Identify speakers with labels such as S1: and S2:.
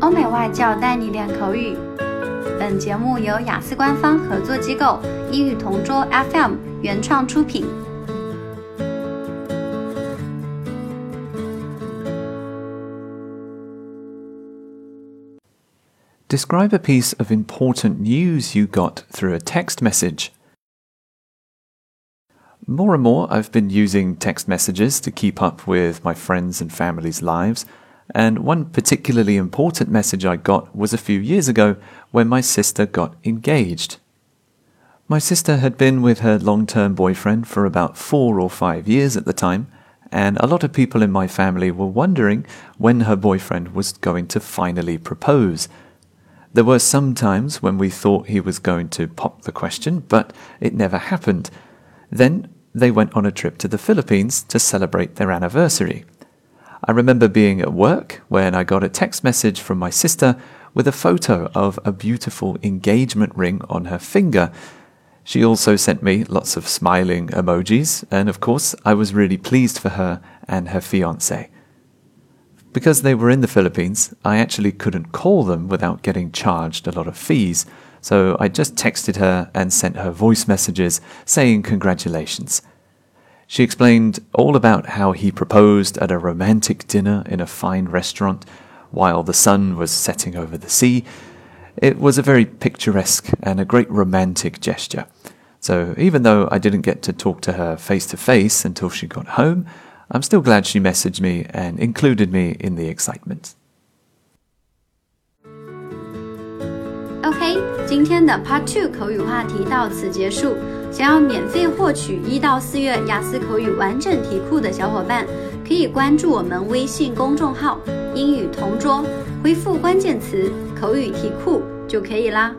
S1: 欧美外教带你练口语。本节目由雅思官方合作机构英语同桌 FM 原创出品。
S2: Describe a piece of important news you got through a text message. More and more, I've been using text messages to keep up with my friends and family's lives. And one particularly important message I got was a few years ago when my sister got engaged. My sister had been with her long term boyfriend for about four or five years at the time, and a lot of people in my family were wondering when her boyfriend was going to finally propose. There were some times when we thought he was going to pop the question, but it never happened. Then they went on a trip to the Philippines to celebrate their anniversary. I remember being at work when I got a text message from my sister with a photo of a beautiful engagement ring on her finger. She also sent me lots of smiling emojis, and of course, I was really pleased for her and her fiance. Because they were in the Philippines, I actually couldn't call them without getting charged a lot of fees, so I just texted her and sent her voice messages saying congratulations. She explained all about how he proposed at a romantic dinner in a fine restaurant while the sun was setting over the sea. It was a very picturesque and a great romantic gesture. So even though I didn't get to talk to her face to face until she got home, I'm still glad she messaged me and included me in the excitement.
S1: OK，今天的 Part Two 口语话题到此结束。 想要免费获取一到四月雅思口语完整题库的小伙伴，可以关注我们微信公众号“英语同桌”，回复关键词“口语题库”就可以啦。